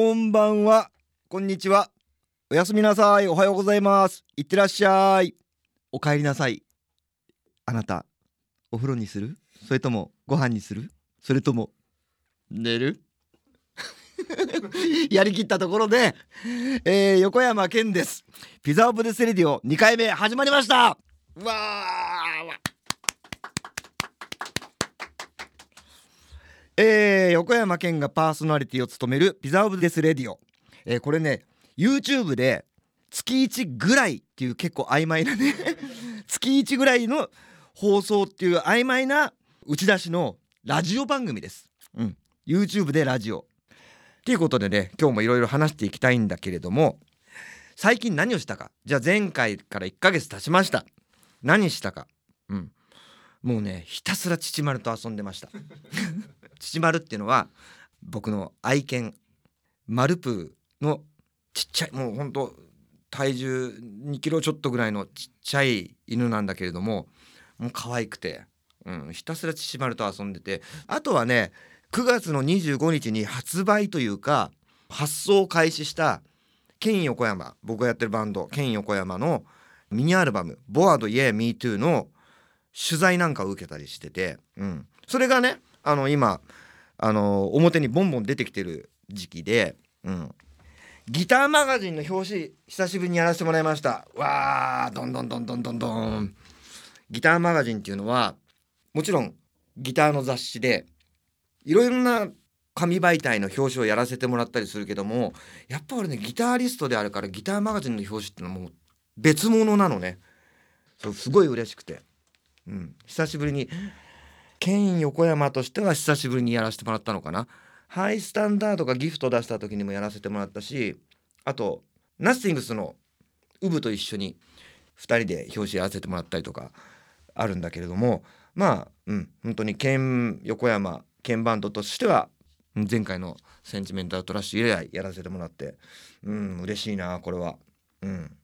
こんばんは。こんにちは。おやすみなさい。おはようございます。いってらっしゃい。お帰りなさい。あなたお風呂にする？それともご飯にする？それとも寝る？やりきったところで、えー、横山健です。ピザオブデスレディオ2回目始まりました。わー。えー、横山健がパーソナリティを務めるピザオブデスレディオ、えー、これね YouTube で月1ぐらいっていう結構曖昧なね 月1ぐらいの放送っていう曖昧な打ち出しのラジオ番組です。うん、YouTube でラジオ。っていうことでね今日もいろいろ話していきたいんだけれども最近何をしたか。じゃあ前回から1ヶ月経ちました。何したか。うん。もうねひたすら父丸と遊んでました。父丸っていうのは僕の愛犬マルプーのちっちゃいもうほんと体重2キロちょっとぐらいのちっちゃい犬なんだけれどももう可愛くて、うん、ひたすら父丸と遊んでてあとはね9月の25日に発売というか発送を開始したケイン横山僕がやってるバンドケイン横山のミニアルバム「ボアード Yeah Me Too」の取材なんかを受けたりしてて、うん、それがねあの今あの表にボンボン出てきてる時期で、うん、ギターマガジンの表紙久しぶりにやらせてもらいました。わーどんどんどんどんどんどん。ギターマガジンっていうのはもちろんギターの雑誌でいろいろな紙媒体の表紙をやらせてもらったりするけどもやっぱ俺ねギタリストであるからギターマガジンの表紙ってのはもう別物なのね。そうすごい嬉しくて、うん、久しぶりに県横山としては久しぶりにやらせてもらったのかな。ハイスタンダードがギフト出した時にもやらせてもらったしあとナッシングスのウブと一緒に2人で表紙やらせてもらったりとかあるんだけれどもまあうん本当に県横山鍵バンドとしては前回の「センチメンタルトラッシュ」以来やらせてもらってうん嬉しいなこれは。うん、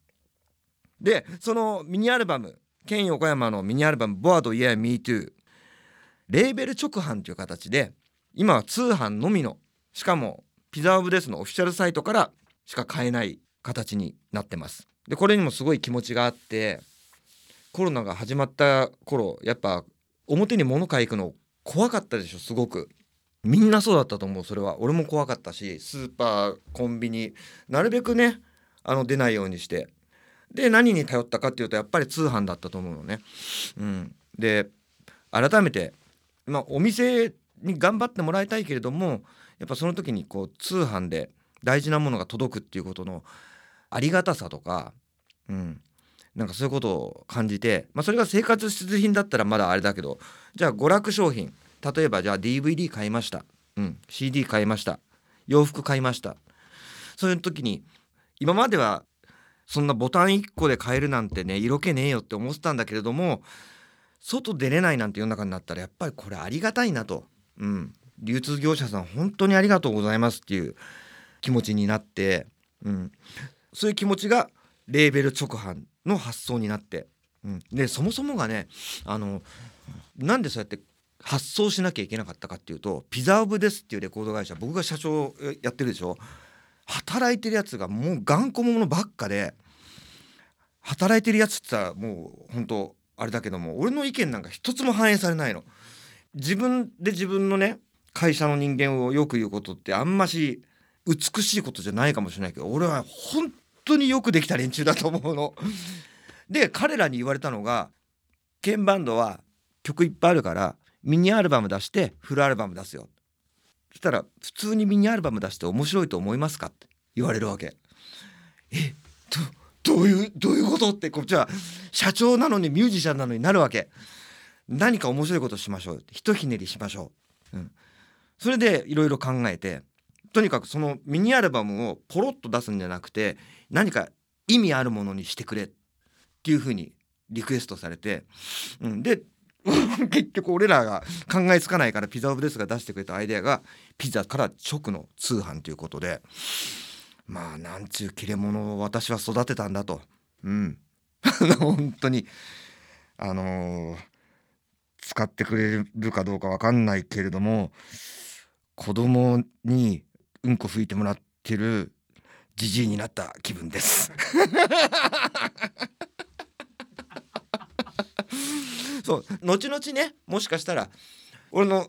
でそのミニアルバムケン横山のミニアルバム「ボアド Yeah Me Too」レーベル直販という形で今は通販のみのしかもピザオブデスのオフィシャルサイトからしか買えない形になってます。でこれにもすごい気持ちがあってコロナが始まった頃やっぱ表に物買い行くの怖かったでしょすごくみんなそうだったと思うそれは俺も怖かったしスーパーコンビニなるべくねあの出ないようにしてで何に頼ったかっていうとやっぱり通販だったと思うのね。うん、で改めて、まあ、お店に頑張ってもらいたいけれどもやっぱその時にこう通販で大事なものが届くっていうことのありがたさとか、うん、なんかそういうことを感じて、まあ、それが生活必需品だったらまだあれだけどじゃあ娯楽商品例えばじゃあ DVD 買いました、うん、CD 買いました。洋服買いました。そういう時に今まではそんなボタン1個で買えるなんてね色気ねえよって思ってたんだけれども外出れないなんて世の中になったらやっぱりこれありがたいなと、うん、流通業者さん本当にありがとうございますっていう気持ちになって、うん、そういう気持ちがレーベル直販の発想になって、うん、でそもそもがねあのなんでそうやって発送しなきゃいけなかったかっていうとピザオブですっていうレコード会社僕が社長やってるでしょ。働いてるやつがもう頑固者ばっかで働いてるやつってさもう本当あれだけども俺の意見なんか一つも反映されないの。自分で自分のね会社の人間をよく言うことってあんまし美しいことじゃないかもしれないけど俺は本当によくできた連中だと思うの。で彼らに言われたのが鍵バンドは曲いっぱいあるからミニアルバム出してフルアルバム出すよそしたら普通にミニアルバム出して面白いと思いますか？って言われるわけえどどういうどういうこと？ってこっちは社長なのにミュージシャンなのになるわけ。何か面白いことしましょうひとひねりしましょう、うん、それでいろいろ考えてとにかくそのミニアルバムをポロッと出すんじゃなくて何か意味あるものにしてくれっていうふうにリクエストされて、うん、で 結局俺らが考えつかないからピザオブデスが出してくれたアイデアがピザから直の通販ということでまあなんちゅう切れ者を私は育てたんだと。うん。本当にあのー、使ってくれるかどうかわかんないけれども子供にうんこ拭いてもらっってるじじいになった気分です。そう後々ねもしかしたら俺の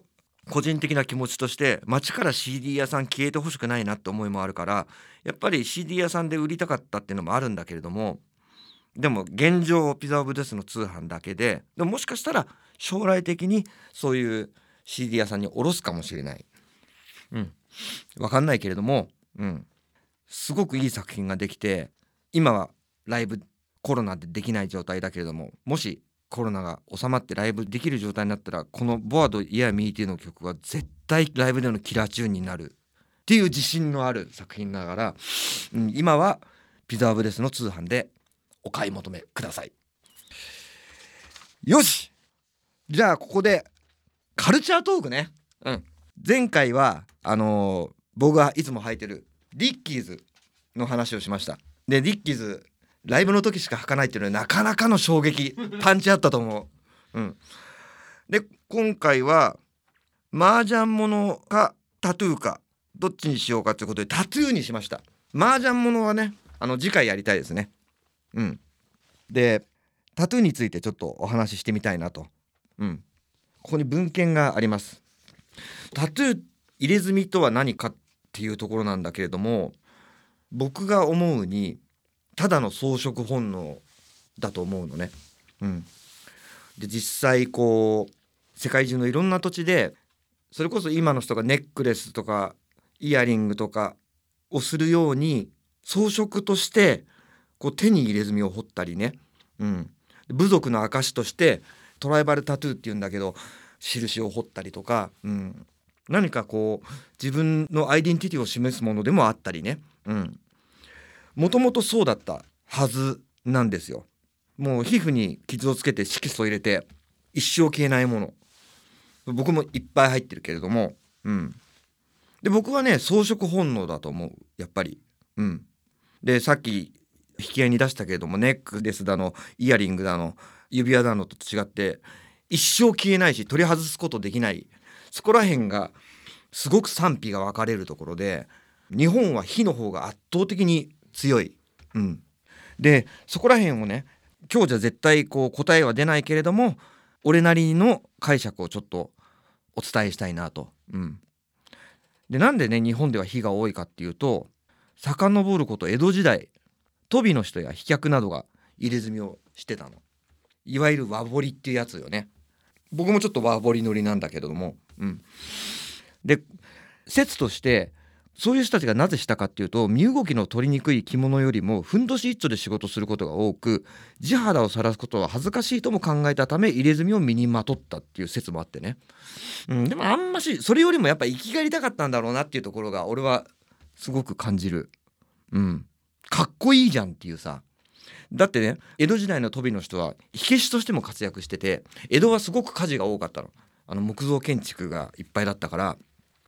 個人的な気持ちとして街から CD 屋さん消えてほしくないなって思いもあるからやっぱり CD 屋さんで売りたかったっていうのもあるんだけれどもでも現状ピザオブデスの通販だけででももしかしたら将来的にそういう CD 屋さんに卸すかもしれない。うん。分かんないけれども、うん、すごくいい作品ができて今はライブコロナでできない状態だけれどももしコロナが収まってライブできる状態になったらこの「ボアド・イヤー・ミーティー」の曲は絶対ライブでのキラーチューンになる。っていう自信のある作品ながら、うん、今はピザーブレスの通販でお買い求めくださいよしじゃあここでカルチャートークねうん前回はあのー、僕がいつも履いてるリッキーズの話をしましたでリッキーズライブの時しか履かないっていうのはなかなかの衝撃 パンチあったと思う。うん、で今回は麻雀ものかタトゥーかどっちにしようかということでタトゥーにしました。麻雀ものはねあの次回やりたいですね。うん、でタトゥーについてちょっとお話ししてみたいなと。うん、ここに文献があります。タトゥー入れ墨とは何かっていうところなんだけれども僕が思うにただの装飾本能だと思うのね。うん、で実際こう世界中のいろんな土地でそれこそ今の人がネックレスとかイヤリングとかをするように装飾としてこう手に入れ墨を彫ったりね、うん、部族の証としてトライバルタトゥーっていうんだけど印を彫ったりとか、うん、何かこう自分のアイデンティティを示すものでもあったりね、もともとそうだったはずなんですよ。もう皮膚に傷をつけて色素を入れて一生消えないもの。僕もいっぱい入ってるけれども。うん。で僕はね装飾本能だと思う。やっぱり。うん。でさっき引き合いに出したけれどもネックレスだのイヤリングだの指輪だのと違って一生消えないし取り外すことできないそこら辺がすごく賛否が分かれるところで日本は火の方が圧倒的に強い。うん、でそこら辺をね今日じゃ絶対こう答えは出ないけれども俺なりの解釈をちょっとお伝えしたいなと。うん、でなんでね日本では火が多いかっていうと遡ること江戸時代鳶の人や飛脚などが入れ墨をしてたの。いわゆる和彫りっていうやつよね。僕もちょっと和彫り乗りなんだけれども。うん、で説としてそういう人たちがなぜしたかっていうと身動きの取りにくい着物よりもふんどし一丁で仕事することが多く地肌を晒すことは恥ずかしいとも考えたため入れ墨を身にまとったっていう説もあってね、うん、でもあんましそれよりもやっぱ生きがりたかったんだろうなっていうところが俺はすごく感じる、うん、かっこいいじゃんっていうさ。だってね江戸時代の鳶の人は火消しとしても活躍してて江戸はすごく火事が多かったの。あの木造建築がいっぱいだったから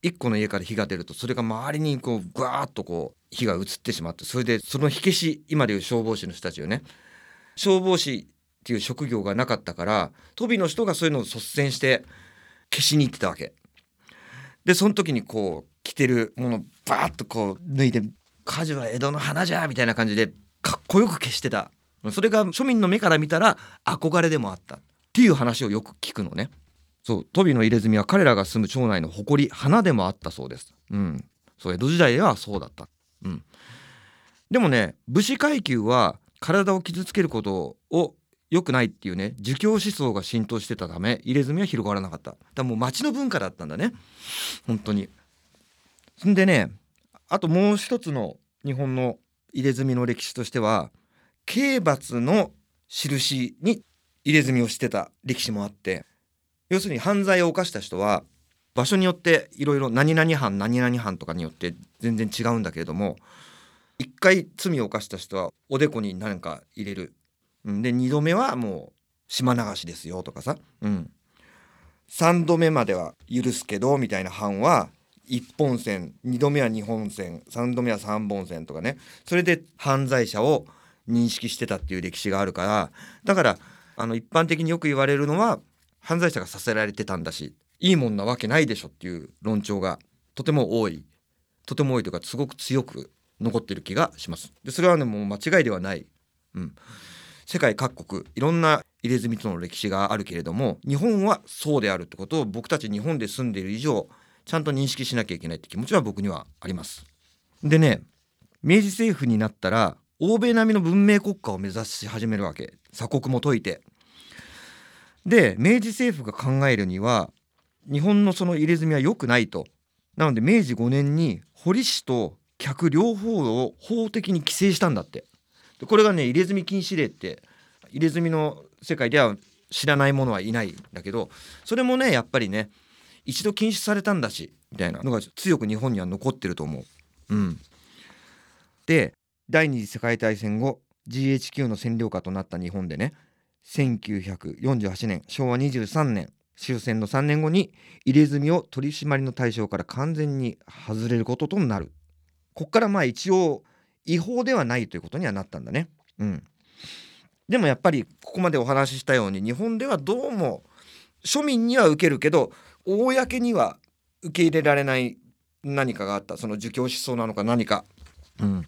1個の家から火が出るとそれが周りにこうぐわーっとこう火が移ってしまってそれでその火消し今でいう消防士の人たちよね。消防士っていう職業がなかったから鳶の人がそういうのを率先して消しに行ってたわけ。でその時にこう着てるものバーッとこう脱いで「火事は江戸の花じゃ」みたいな感じでかっこよく消してた。それが庶民の目から見たら憧れでもあった。っていう話をよく聞くのね。そうトビの入れ墨は彼らが住む町内の誇り花でもあったそうです。うん、そう江戸時代ではそうだった。うん、でもね武士階級は体を傷つけることを良くないっていうね儒教思想が浸透してたため入れ墨は広がらなかった。だもう町の文化だったんだね。本当に。んでねあともう一つの日本の入れ墨の歴史としては刑罰の印に入れ墨をしてた歴史もあって要するに犯罪を犯した人は場所によっていろいろ何々犯何々犯とかによって全然違うんだけれども一回罪を犯した人はおでこに何か入れる。で2度目はもう島流しですよとかさ、うん、3度目までは許すけどみたいな犯は1本線2度目は2本線3度目は3本線とかね。それで犯罪者を認識してたっていう歴史があるからだからあの一般的によく言われるのは犯罪者がさせられてたんだしいいもんなわけないでしょっていう論調がとても多い。とても多いというかすごく強く残ってる気がします。でそれはねもう間違いではない、うん、世界各国いろんな入れ墨との歴史があるけれども日本はそうであるってことを僕たち日本で住んでいる以上ちゃんと認識しなきゃいけないって気持ちは僕にはあります。でね明治政府になったら欧米並みの文明国家を目指し始めるわけ。鎖国も解いて。で明治政府が考えるには日本のその入れ墨は良くないと。なので明治5年に堀氏と客両方を法的に規制したんだって。でこれがね入れ墨禁止令って入れ墨の世界では知らない者はいないんだけどそれもねやっぱりね一度禁止されたんだしみたいな。のが強く日本には残ってると思う。うん、で第二次世界大戦後 GHQ の占領下となった日本でね1948年昭和23年終戦の3年後に入れ墨を取り締まりの対象から完全に外れることとなる。こっからまあ一応違法ではないということにはなったんだね。うん。でもやっぱりここまでお話ししたように日本ではどうも庶民には受けるけど公には受け入れられない何かがあった。その儒教思想なのか何か。うん。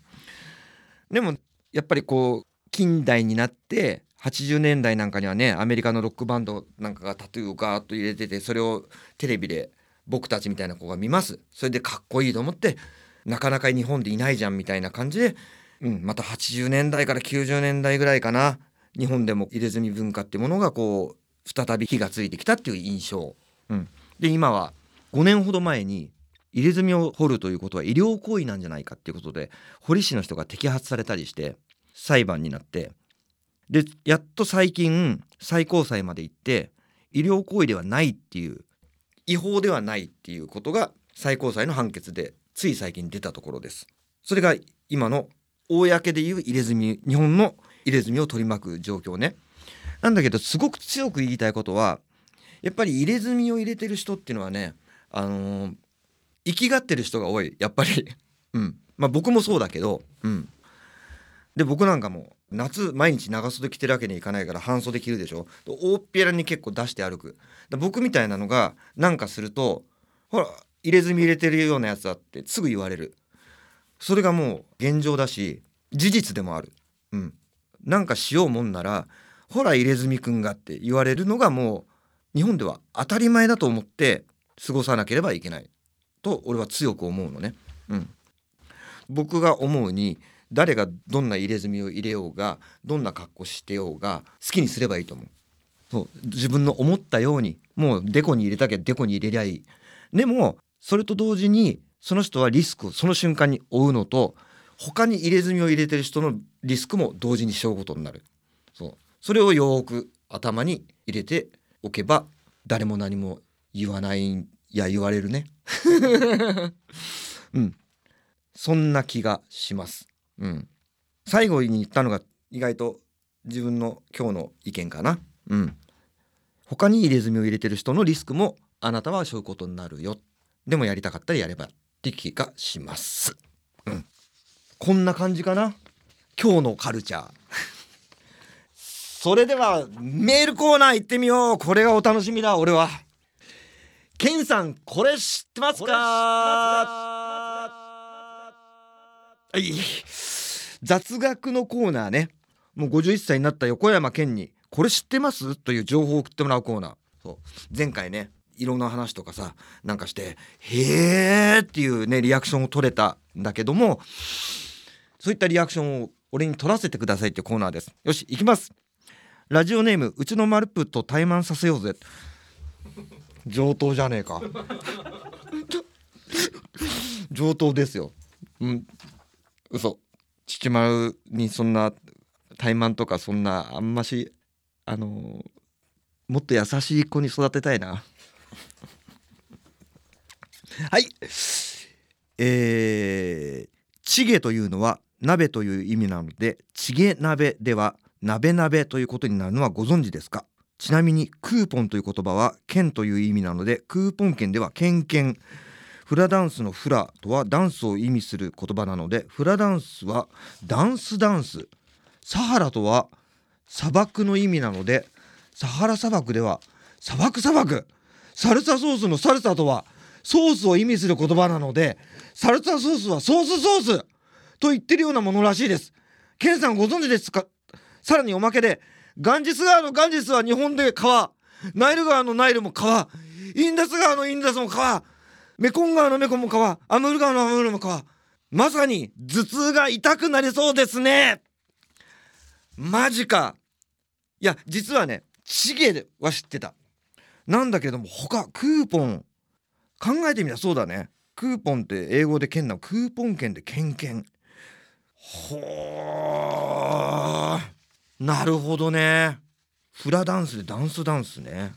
でもやっぱりこう近代になって80年代なんかにはねアメリカのロックバンドなんかがタトゥーをガーッと入れててそれをテレビで僕たちみたいな子が見ます。それでかっこいいと思ってなかなか日本でいないじゃんみたいな感じで、うん、また80年代から90年代ぐらいかな日本でも入れ墨文化ってものがこう再び火がついてきたっていう印象、うん、で今は5年ほど前に入れ墨を掘るということは医療行為なんじゃないかっていうことで堀市の人が摘発されたりして裁判になってでやっと最近最高裁まで行って医療行為ではないっていう違法ではないっていうことが最高裁の判決でつい最近出たところです。それが今の公でいう入れ墨日本の入れ墨を取り巻く状況ね。なんだけどすごく強く言いたいことはやっぱり入れ墨を入れてる人っていうのはねあのー、生きがってる人が多い。やっぱり。うん。まあ僕もそうだけどうん。で僕なんかも夏毎日長袖着てるわけにいかないから半袖着るでしょ。大っぴらに結構出して歩く。僕みたいなのがなんかするとほら入れ墨入れてるようなやつだってすぐ言われる。それがもう現状だし事実でもある。うん。なんかしようもんならほら入れ墨くんがって言われるのがもう日本では当たり前だと思って過ごさなければいけないと俺は強く思うのね。うん。僕が思うに誰がどんな入れ墨を入れようがどんな格好してようが好きにすればいいと思う。そう。自分の思ったようにもうデコに入れたきゃデコに入れりゃいい。でもそれと同時にその人はリスクをその瞬間に負うのと他に入れ墨を入れてる人のリスクも同時に背負うことになる。そう。それをよく頭に入れておけば誰も何も言わないいや言われるね うんそんな気がしますうん、最後に言ったのが意外と自分の今日の意見かな。うん、他に入れ墨を入れてる人のリスクもあなたは背負うことになるよ。でもやりたかったらやればって気がします。うん、こんな感じかな。今日のカルチャー。それではメールコーナー行ってみよう。これがお楽しみだ俺は。ケンさんこれ知ってますか？はい雑学のコーナーね。もう51歳になった横山健に「これ知ってます?」という情報を送ってもらうコーナー。そう。前回ね色の話とかさなんかして「へーっていうねリアクションを取れたんだけどもそういったリアクションを俺に取らせてくださいっていうコーナーです。よし行きます。ラジオネームうちのマルプと怠慢させようぜ。上等じゃねえか。上等ですよ。うん。嘘。父丸にそんな怠慢とかそんなあんましあの、もっと優しい子に育てたいな。はい。えー、チゲというのは鍋という意味なのでチゲ鍋では鍋鍋ということになるのはご存知ですか？ちなみにクーポンという言葉は券という意味なのでクーポン券では券券フラダンスのフラとはダンスを意味する言葉なのでフラダンスはダンスダンス。サハラとは砂漠の意味なのでサハラ砂漠では砂漠砂漠。サルサソースのサルサとはソースを意味する言葉なのでサルサソースはソースソースと言ってるようなものらしいです。ケンさんご存知ですか？さらにおまけでガンジス川のガンジスは日本で川。ナイル川のナイルも川。インダス川のインダスも川。メコン川のメコンも川。アムール川のアムールも川。まさに頭痛が痛くなりそうですね。マジか。いや実はねチゲは知ってた。なんだけども他クーポン。考えてみたらそうだね。クーポンって英語で券なの。クーポン券で券券ほー。なるほどね。フラダンスでダンスダンスね。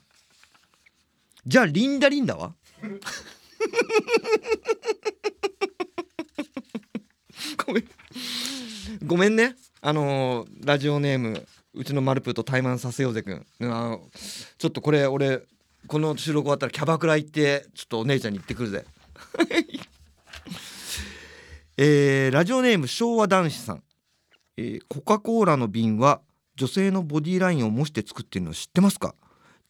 じゃあリンダリンダは？ごめん。ごめんね。あのー、ラジオネームうちのマルプーと対マンさせようぜくん。ちょっとこれ俺この収録終わったらキャバクラ行ってちょっとお姉ちゃんに行ってくるぜ。えー、ラジオネーム昭和男子さん、えー、コカ・コーラの瓶は「女性のボディラインを模して作っているの知ってますか？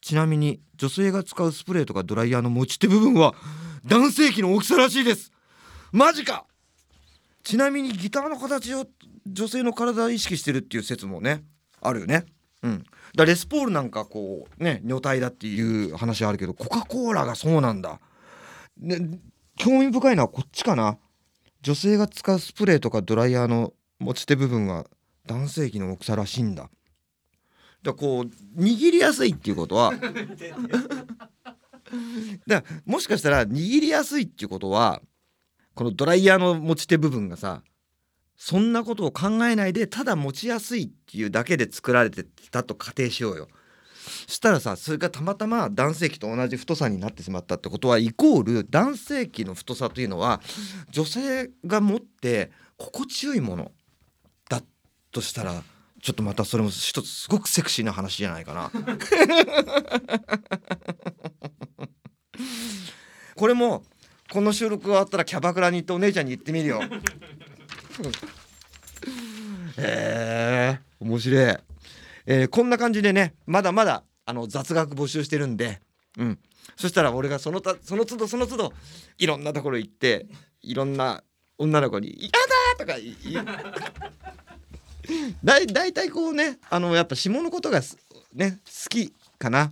ちなみに女性が使うスプレーとかドライヤーの持ち手部分は男性器の大きさらしいです。マジか！ちなみにギターの形を女性の体を意識してるっていう説もねあるよね。うん、だレスポールなんかこうね女体だっていう話あるけどコカ・コーラがそうなんだ、ね、興味深いのはこっちかな。女性が使うスプレーとかドライヤーの持ち手部分は男性器の大きさらしいんだ。だこう握りやすいっていうことは。だもしかしたら握りやすいっていうことはこのドライヤーの持ち手部分がさそんなことを考えないでただ持ちやすいっていうだけで作られてたと仮定しようよ。したらさそれがたまたま男性器と同じ太さになってしまったってことはイコール男性器の太さというのは女性が持って心地よいもの。としたらちょっとまたそれも一つすごくセクシーな話じゃないかな。これもこの収録終わったらキャバクラに行ってお姉ちゃんに行ってみるよ。えー、面白い。えー、こんな感じでねまだまだあの雑学募集してるんで、うん、そしたら俺がそのたその都度その都度いろんなところ行っていろんな女の子に「やだ!」とか言だい大体こうねあのやっぱ下のことがね好きかな。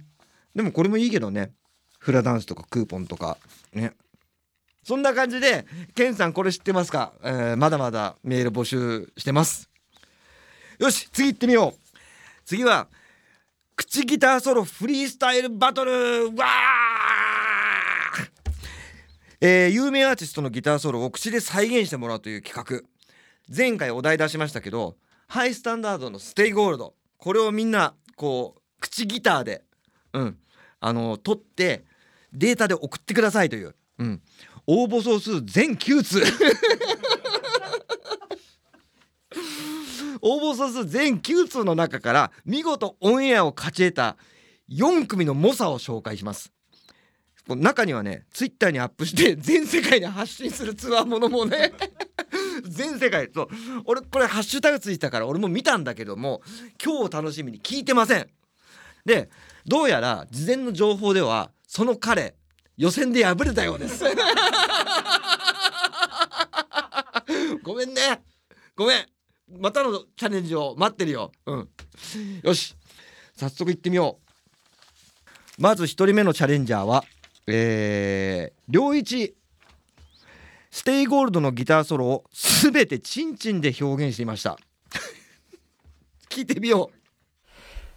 でもこれもいいけどねフラダンスとかクーポンとかね。そんな感じでケンさんこれ知ってますか、えー、まだまだメール募集してます。よし次行ってみよう。次は口ギターソロフリースタイルバトル。わえー、有名アーティストのギターソロを口で再現してもらうという企画。前回お題出しましたけど Hi-STANDARD の「ステイゴールド」これをみんなこう口ギターで、うん、あの取ってデータで送ってくださいという、うん、応募総数全9通。応募総数全9通の中から見事オンエアを勝ち得た4組の猛者を紹介します。中にはねツイッターにアップして全世界に発信するツアーものもね。全世界そう。俺これハッシュタグついたから俺も見たんだけども今日を楽しみに聞いてません。でどうやら事前の情報ではその彼予選で敗れたようです。ごめんね。ごめん。またのチャレンジを待ってるよ。うん。よし。早速行ってみよう。まず1人目のチャレンジャーはえー、良一 Stay Gold のギターソロを全てチンチンで表現していました。聞いてみよう。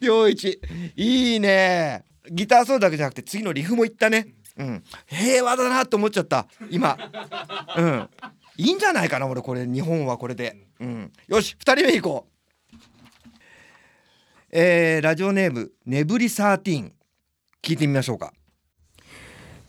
良一。いいね。ギターソロだけじゃなくて次のリフもいったね。うん。平和だなと思っちゃった。今。うん。いいんじゃないかな俺これ。日本はこれで。うん。よし2人目いこう。えー、ラジオネームねぶり13聞いてみましょうか。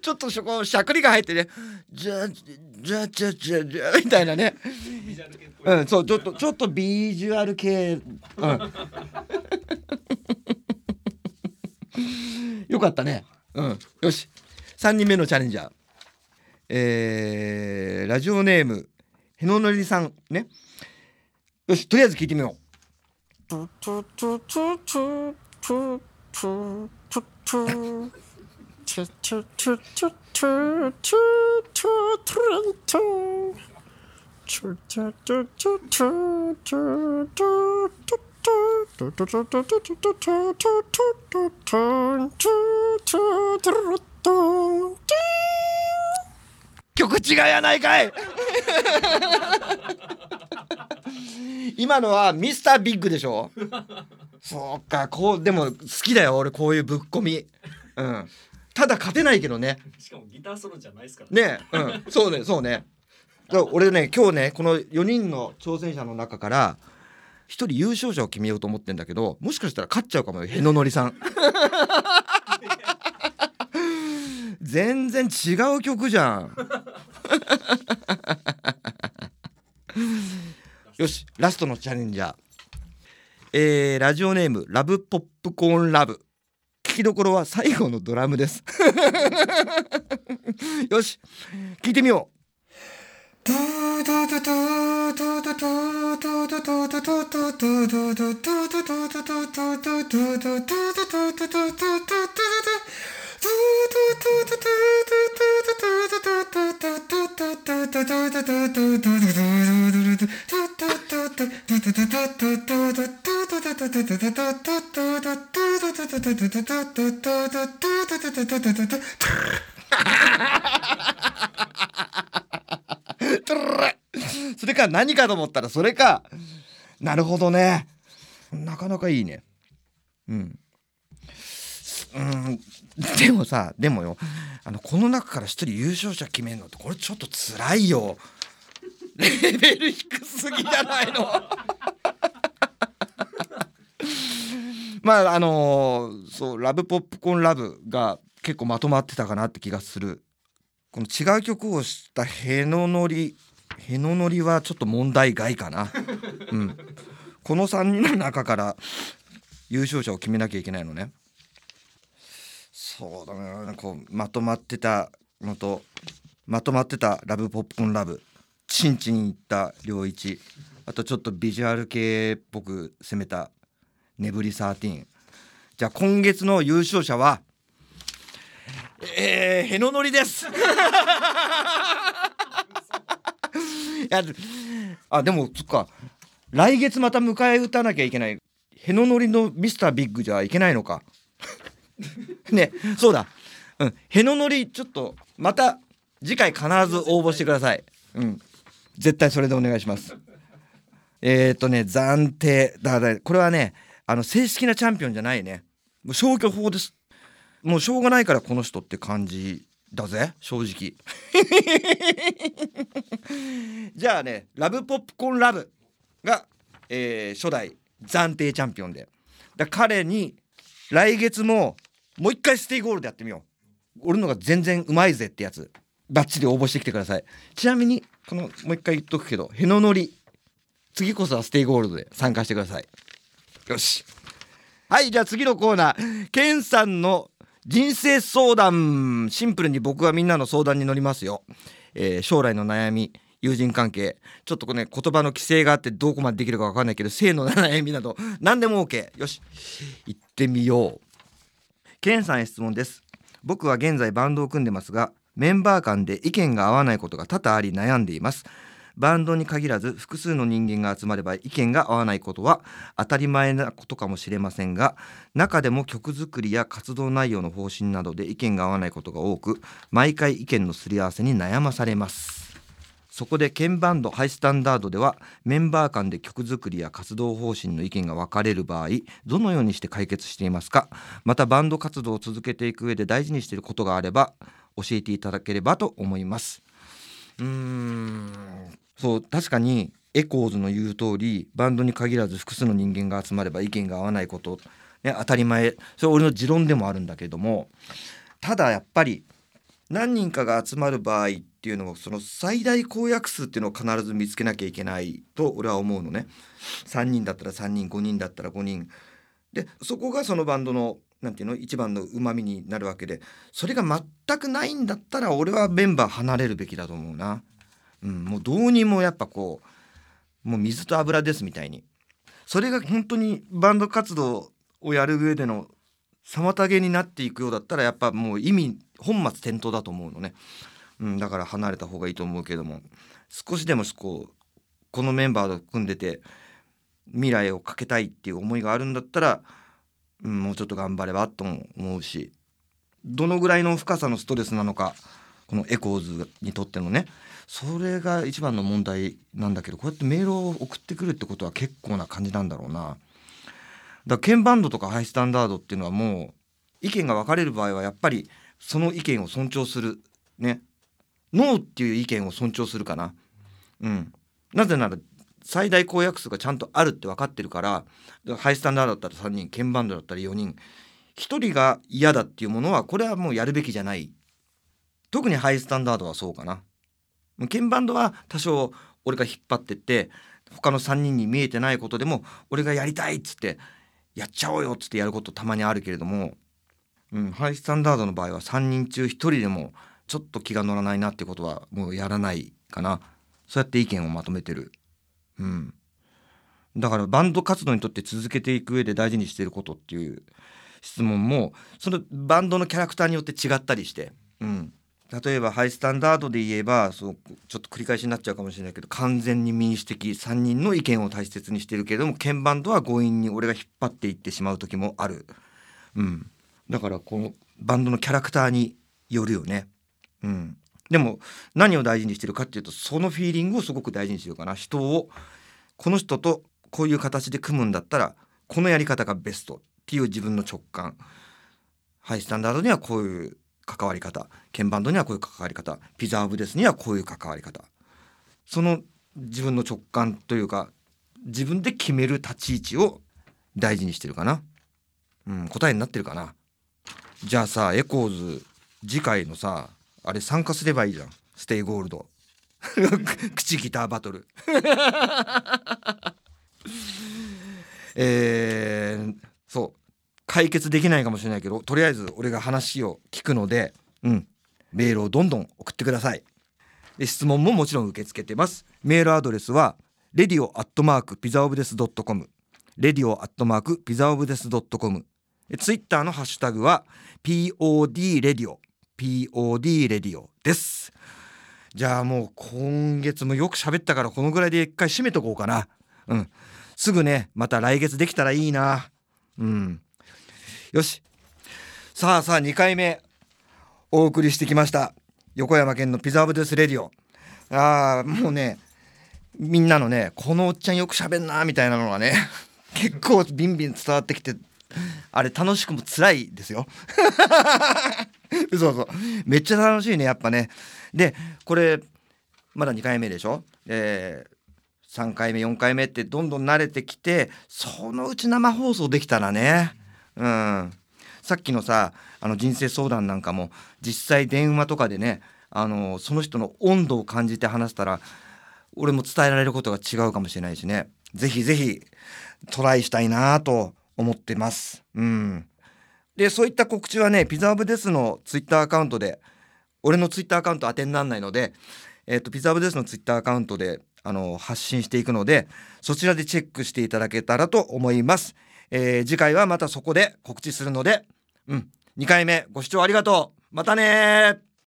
ちょっとそこしゃくりが入ってねじゃじゃじゃじゃじゃみたいなね。うんそうちょっとちょっとビジュアル系。うん。よかったね。うん。よし。3人目のチャレンジャー。えー、ラジオネームへののりさん。ね。よしとりあえず聞いてみよう。曲違いやないかい。今のはミスタービッグでしょ？そうかこうでも好きだよ俺こういうぶっ込み。うん。ただ勝てないけどね。しかもギターソロじゃないですから。ねうん。そうねそうね。だから俺ね今日ねこの4人の挑戦者の中から1人優勝者を決めようと思ってんだけどもしかしたら勝っちゃうかもよへののりさん。全然違う曲じゃん。よしラストのチャレンジャー。えー、ラジオネームラブポップコーンラブ。聞きどころは最後のドラムです。よし聞いてみよう。トゥルルルそれか何かと思ったらそれかなるほどねなかなかいいねうんうんでもさでもよあのこの中から一人優勝者決めるのってこれちょっと辛いよレベル低すぎじゃないのまああのーそうラブポップコーンラブが結構まとまってたかなって気がする。この違う曲をしたへののりへののりはちょっと問題外かな、うん、この3人の中から優勝者を決めなきゃいけないのね。そうだな。こうまとまってたのとまとまってたラブポップコーンラブ。チンチンいった良一。あとちょっとビジュアル系っぽく攻めたネブリ13じゃあ今月の優勝者はえー、へののりです。い やあでもそっか。来月また迎え撃たなきゃいけない。へののりのミスタービッグじゃいけないのか。ねそうだ。うん。へののりちょっとまた次回必ず応募してください。うん。絶対それでお願いします。えっ、とね暫定。だからこれはねあの正式なチャンピオンじゃないね。もう消去法です。もうしょうがないからこの人って感じだぜ。正直。じゃあねラブポップコーンラブが、えー初代暫定チャンピオンで。だ彼に来月ももう一回 Stay Gold やってみよう。俺のが全然うまいぜってやつ。バッチリ応募してきてください。ちなみにこのもう一回言っとくけどへののり次こそは Stay Gold で参加してください。よし。はいじゃあ次のコーナー。ケンさんの人生相談。シンプルに僕はみんなの相談に乗りますよ、えー将来の悩み友人関係。ちょっとこれね言葉の規制があってどこまでできるか分かんないけど性の悩みなど何でも OK よし。行ってみよう。ケンさんへ質問です。僕は現在バンドを組んでますがメンバー間で意見が合わないことが多々あり悩んでいます。バンドに限らず複数の人間が集まれば意見が合わないことは当たり前なことかもしれませんが中でも曲作りや活動内容の方針などで意見が合わないことが多く毎回意見のすり合わせに悩まされます。そこで Ken Band Hi-STANDARD ではメンバー間で曲作りや活動方針の意見が分かれる場合どのようにして解決していますか？またバンド活動を続けていく上で大事にしていることがあれば教えていただければと思います。うーん。そう確かにエコーズの言う通りバンドに限らず複数の人間が集まれば意見が合わないこと、ね、当たり前。それは俺の持論でもあるんだけどもただやっぱり何人かが集まる場合っていうのをその最大公約数っていうのを必ず見つけなきゃいけないと俺は思うのね。3人だったら3人5人だったら5人。でそこがそのバンドのなんていうの一番のうまみになるわけでそれが全くないんだったら俺はメンバー離れるべきだと思うな、うん、もうどうにもやっぱこうもう水と油ですみたいに。それが本当にバンド活動をやる上での妨げになっていくようだったらやっぱもう意味本末転倒だと思うのね、うん、だから離れた方がいいと思うけども。少しでもこうこのメンバーと組んでて未来をかけたいっていう思いがあるんだったら、うん、もうちょっと頑張ればと思うしどのぐらいの深さのストレスなのかこのエコーズにとってのねそれが一番の問題なんだけどこうやってメールを送ってくるってことは結構な感じなんだろうな。だから Ken Band とか Hi-STANDARD っていうのはもう意見が分かれる場合はやっぱりその意見を尊重するね No っていう意見を尊重するかな。うん。なぜなら最大公約数がちゃんとあるって分かってるから Hi-STANDARD だったら3人 Ken Band だったら4人。1人が嫌だっていうものはこれはもうやるべきじゃない。特にハイスタンダードはそうかな。鍵バンドは多少俺が引っ張ってって他の3人に見えてないことでも俺がやりたいっつってやっちゃおうよっつってやることたまにあるけれども、うん、ハイスタンダードの場合は3人中1人でもちょっと気が乗らないなってことはもうやらないかな。そうやって意見をまとめてる。うん、だからバンド活動にとって続けていく上で大事にしてることっていう質問もそのバンドのキャラクターによって違ったりして、うん、例えばハイスタンダードで言えばそうちょっと繰り返しになっちゃうかもしれないけど完全に民主的3人の意見を大切にしてるけれども鍵バンドは強引に俺が引っ張っていってしまう時もある、うん、だからこのバンドのキャラクターによるよね。うん、でも何を大事にしてるかっていうとそのフィーリングをすごく大事にしてるかな。人をこの人とこういう形で組むんだったらこのやり方がベストっていう自分の直感。 Hi-STANDARD にはこういう関わり方。 Ken Band にはこういう関わり方。 PIZZA OF DEATH にはこういう関わり方。その自分の直感というか自分で決める立ち位置を大事にしてるかな、うん、答えになってるかな。じゃあさエコーズ次回のさあれ参加すればいいじゃん。Stay Gold。口ギターバトル。えー、そう。解決できないかもしれないけどとりあえず俺が話を聞くのでうん。メールをどんどん送ってください。で質問ももちろん受け付けてます。メールアドレスは radio.pizzaofdeath.com radio.pizzaofdeath.com ツイッターのハッシュタグは pod レディオ pod レディオです。じゃあもう今月もよく喋ったからこのぐらいで一回締めとこうかな。うん。すぐねまた来月できたらいいな。うん。よし。さあさあ2回目お送りしてきました。横山県のピザオブデスレディオ。あーもうねみんなのねこのおっちゃんよく喋んなみたいなのがね 結構ビンビン伝わってきてあれ楽しくも辛いですよ。嘘そうめっちゃ楽しいねやっぱね。でこれまだ2回目でしょ、えー、3回目4回目ってどんどん慣れてきてそのうち生放送できたらねうんさっきのさあの人生相談なんかも実際電話とかでねあのその人の温度を感じて話したら俺も伝えられることが違うかもしれないしねぜひぜひトライしたいなと思ってます。うん、でそういった告知はねピザーブデスのツイッターアカウントで俺のツイッターアカウント当てにならないので、えー、とピザーブデスのツイッターアカウントであの発信していくのでそちらでチェックしていただけたらと思います。えー次回はまたそこで告知するので、うん、2回目ご視聴ありがとう。またねー。